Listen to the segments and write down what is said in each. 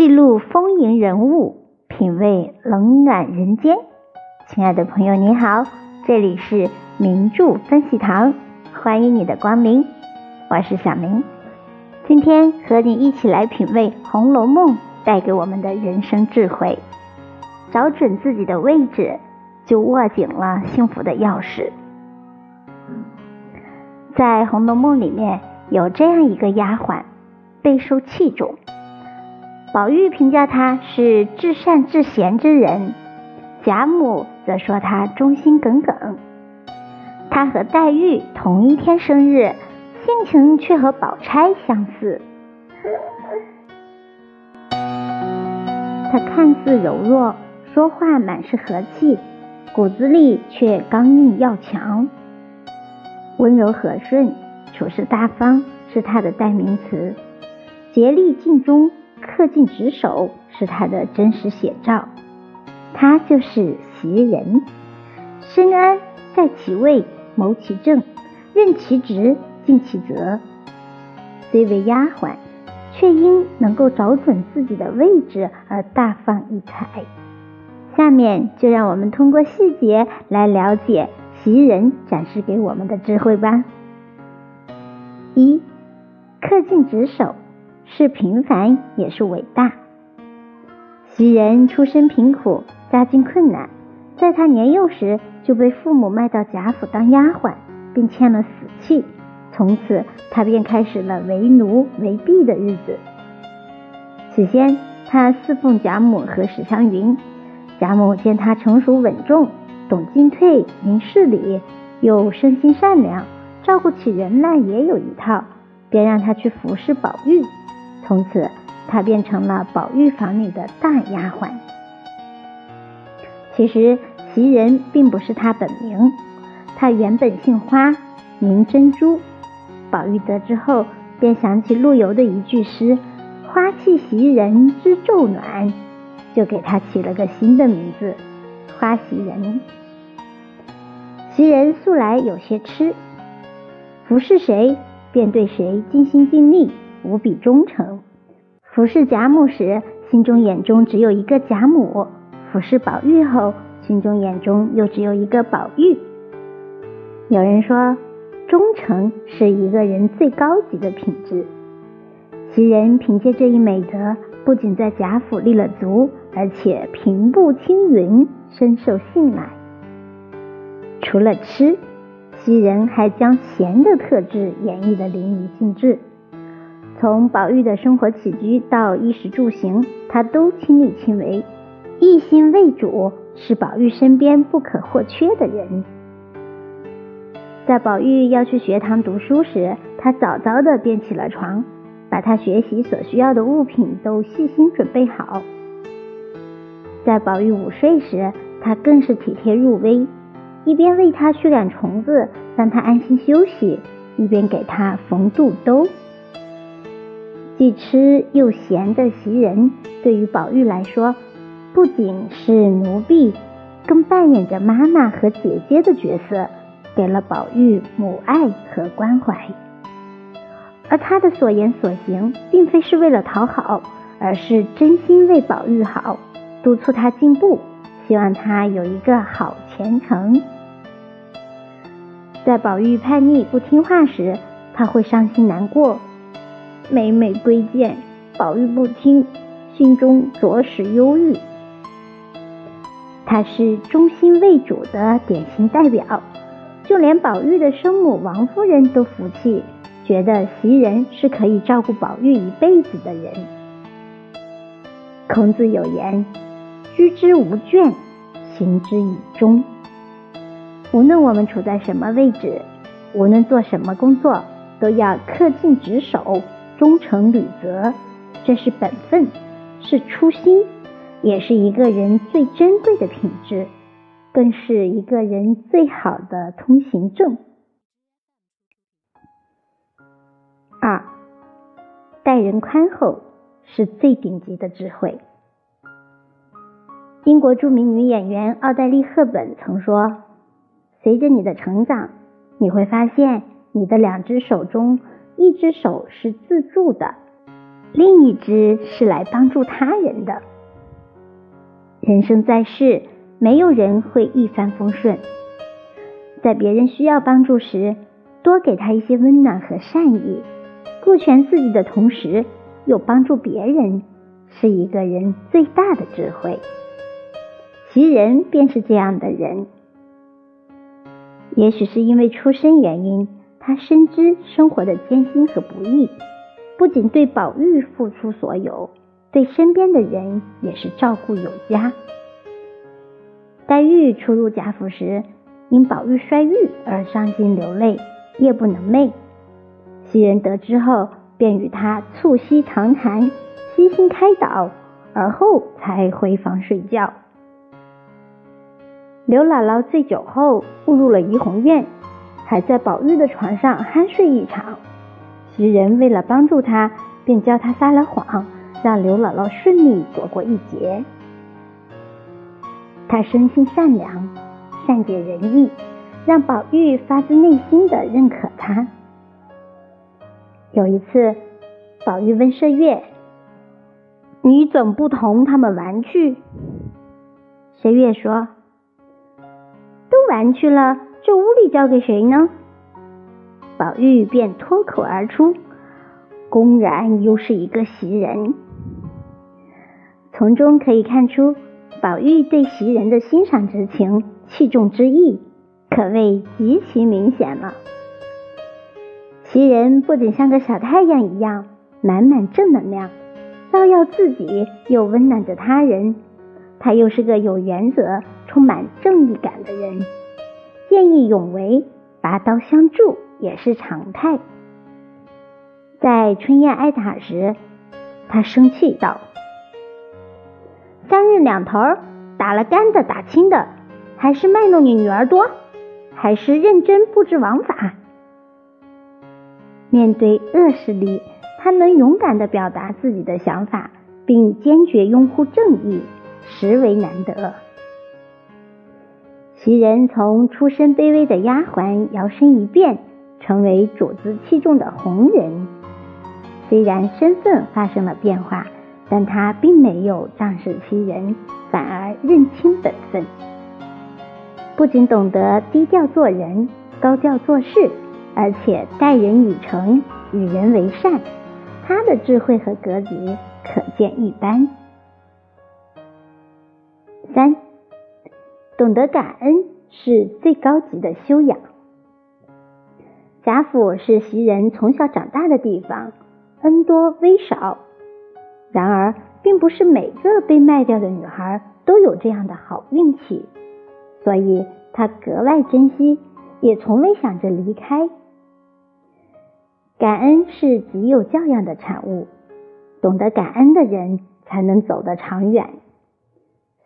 记录风云人物，品味冷暖人间。亲爱的朋友，你好，这里是名著分析堂，欢迎你的光临，我是小明。今天和你一起来品味《红楼梦》带给我们的人生智慧。找准自己的位置，就握紧了幸福的钥匙。在《红楼梦》里面有这样一个丫鬟，备受器重。宝玉评价他是至善至贤之人，贾母则说他忠心耿耿。他和黛玉同一天生日，性情却和宝钗相似。他看似柔弱，说话满是和气，骨子里却刚硬要强。温柔和顺、处事大方是他的代名词，竭力尽忠、恪尽职守是他的真实写照。他就是袭人，深谙在其位谋其政，任其职尽其责。虽为丫鬟，却因能够找准自己的位置而大放异彩。下面就让我们通过细节来了解。袭人展示给我们的智慧吧。一，恪尽职守是平凡也是伟大。袭人出身贫苦，家境困难，在她年幼时就被父母卖到贾府当丫鬟，并欠了死契，从此她便开始了为奴为婢的日子。起先，她侍奉贾母和史湘云，贾母见她成熟稳重。懂进退，明事理，又生心善良，照顾起人来也有一套，便让他去服侍宝玉。从此，他变成了宝玉房里的大丫鬟。其实，袭人并不是他本名，他原本姓花，名珍珠。宝玉得知后，便想起陆游的一句诗：“花气袭人知昼暖”，就给他起了个新的名字——花袭人。袭人素来有些痴，服侍谁便对谁尽心尽力，无比忠诚。服侍贾母时，心中眼中只有一个贾母；服侍宝玉后，心中眼中又只有一个宝玉。有人说，忠诚是一个人最高级的品质。袭人凭借这一美德，不仅在贾府立了足，而且平步青云，深受信赖。除了吃，袭人还将贤的特质演绎得淋漓尽致。从宝玉的生活起居到衣食住行，他都亲力亲为，一心为主，是宝玉身边不可或缺的人。在宝玉要去学堂读书时，他早早的便起了床，把他学习所需要的物品都细心准备好。在宝玉午睡时，他更是体贴入微。一边为他驱赶虫子，让他安心休息，一边给他缝肚兜。既吃又闲的袭人，对于宝玉来说，不仅是奴婢，更扮演着妈妈和姐姐的角色，给了宝玉母爱和关怀。而他的所言所行，并非是为了讨好，而是真心为宝玉好，督促他进步。希望他有一个好前程。在宝玉叛逆不听话时，他会伤心难过；每每归见宝玉不听，心中着实忧郁。他是忠心为主的典型代表，就连宝玉的生母王夫人都服气，觉得袭人是可以照顾宝玉一辈子的人。孔子有言。居之无倦，行之以忠。无论我们处在什么位置，无论做什么工作，都要恪尽职守，忠诚履责。这是本分，是初心，也是一个人最珍贵的品质，更是一个人最好的通行证。二，待人宽厚是最顶级的智慧。英国著名女演员奥黛丽·赫本曾说：“随着你的成长，你会发现你的两只手中，一只手是自助的，另一只是来帮助他人的。人生在世，没有人会一帆风顺。在别人需要帮助时，多给他一些温暖和善意，顾全自己的同时又帮助别人，是一个人最大的智慧。袭人便是这样的人。也许是因为出身原因，他深知生活的艰辛和不易，不仅对宝玉付出所有，对身边的人也是照顾有加。黛玉初入贾府时，因宝玉摔玉而伤心流泪，夜不能寐。袭人得知后，便与他促膝长谈，悉心开导，而后才回房睡觉。刘姥姥醉酒后误入了怡红院，还在宝玉的床上酣睡一场。袭人为了帮助他，便教他撒了谎，让刘姥姥顺利躲过一劫。他生性善良，善解人意，让宝玉发自内心的认可他。有一次，宝玉问麝月：“你怎不同他们玩去？”麝月说。都玩去了，这屋里交给谁呢？宝玉便脱口而出，公然又是一个袭人。从中可以看出，宝玉对袭人的欣赏之情、器重之意，可谓极其明显了。袭人不仅像个小太阳一样，满满正能量，照耀自己又温暖着他人。他又是个有原则、充满正义感的人，见义勇为、拔刀相助也是常态。在春燕挨打时，他生气道：“三日两头打了干的打轻的，还是卖弄你女儿多，还是认真布置王法？”面对恶势力，他能勇敢的表达自己的想法，并坚决拥护正义。实为难得。袭人从出身卑微的丫鬟，摇身一变成为主子器重的红人。虽然身份发生了变化，但她并没有仗势欺人，反而认清本分。不仅懂得低调做人、高调做事，而且待人以诚、与人为善。她的智慧和格局可见一斑。三，懂得感恩是最高级的修养。贾府是袭人从小长大的地方，恩多威少。然而，并不是每个被卖掉的女孩都有这样的好运气，所以她格外珍惜，也从未想着离开。感恩是极有教养的产物，懂得感恩的人才能走得长远。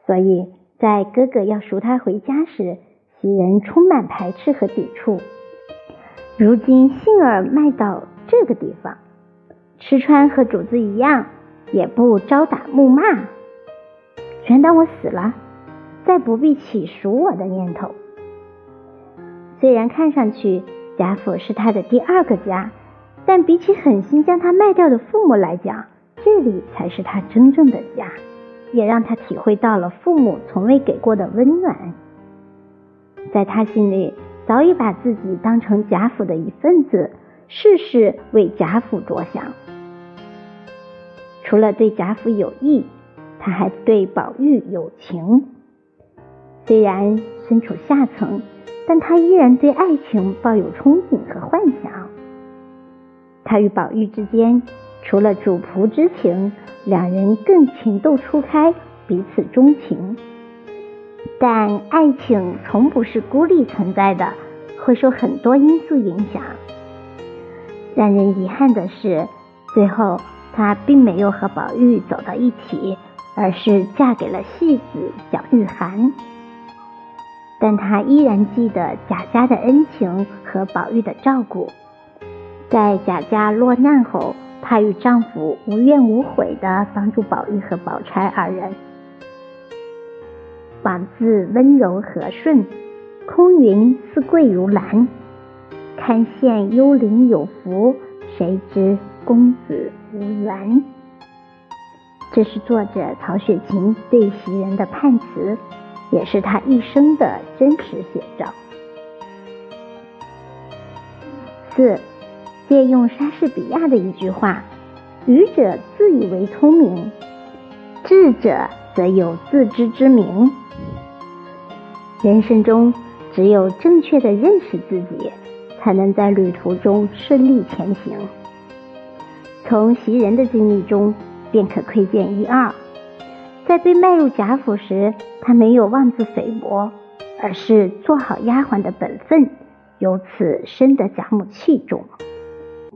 所以在哥哥要赎他回家时，袭人充满排斥和抵触。如今杏儿卖到这个地方，吃穿和主子一样，也不招打暮骂，全当我死了，再不必起赎我的念头。虽然看上去贾府是他的第二个家，但比起狠心将他卖掉的父母来讲，这里才是他真正的家。也让他体会到了父母从未给过的温暖，在他心里早已把自己当成贾府的一份子，事事为贾府着想。除了对贾府有益，他还对宝玉有情。虽然身处下层，但他依然对爱情抱有憧憬和幻想。他与宝玉之间。除了主仆之情，两人更情窦初开，彼此钟情。但爱情从不是孤立存在的，会受很多因素影响。让人遗憾的是，最后她并没有和宝玉走到一起，而是嫁给了戏子蒋玉菡。但她依然记得贾家的恩情和宝玉的照顾，在贾家落难后。她与丈夫无怨无悔地帮助宝玉和宝钗二人，枉自温柔和顺，空云似桂如兰。堪羡幽灵有福，谁知公子无缘。这是作者曹雪芹对袭人的判词，也是他一生的真实写照。四，借用莎士比亚的一句话：“愚者自以为聪明，智者则有自知之明。”人生中，只有正确的认识自己，才能在旅途中顺利前行。从袭人的经历中。便可窥见一二。在被卖入贾府时，他没有妄自菲薄，而是做好丫鬟的本分，由此深得贾母器重。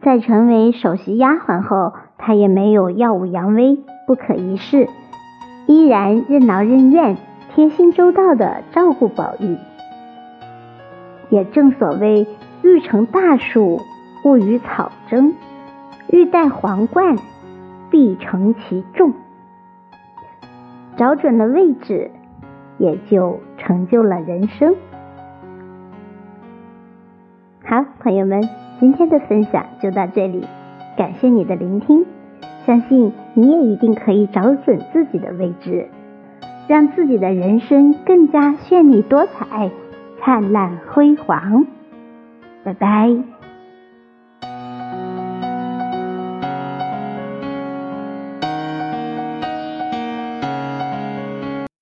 在成为首席丫鬟后，她也没有耀武扬威、不可一世，依然任劳任怨、贴心周到的照顾宝玉。也正所谓“欲成大树，勿与草争；欲戴皇冠。”必承其重，找准了位置，也就成就了人生。好，朋友们，今天的分享就到这里，感谢你的聆听，相信你也一定可以找准自己的位置，让自己的人生更加绚丽多彩、灿烂辉煌。拜拜。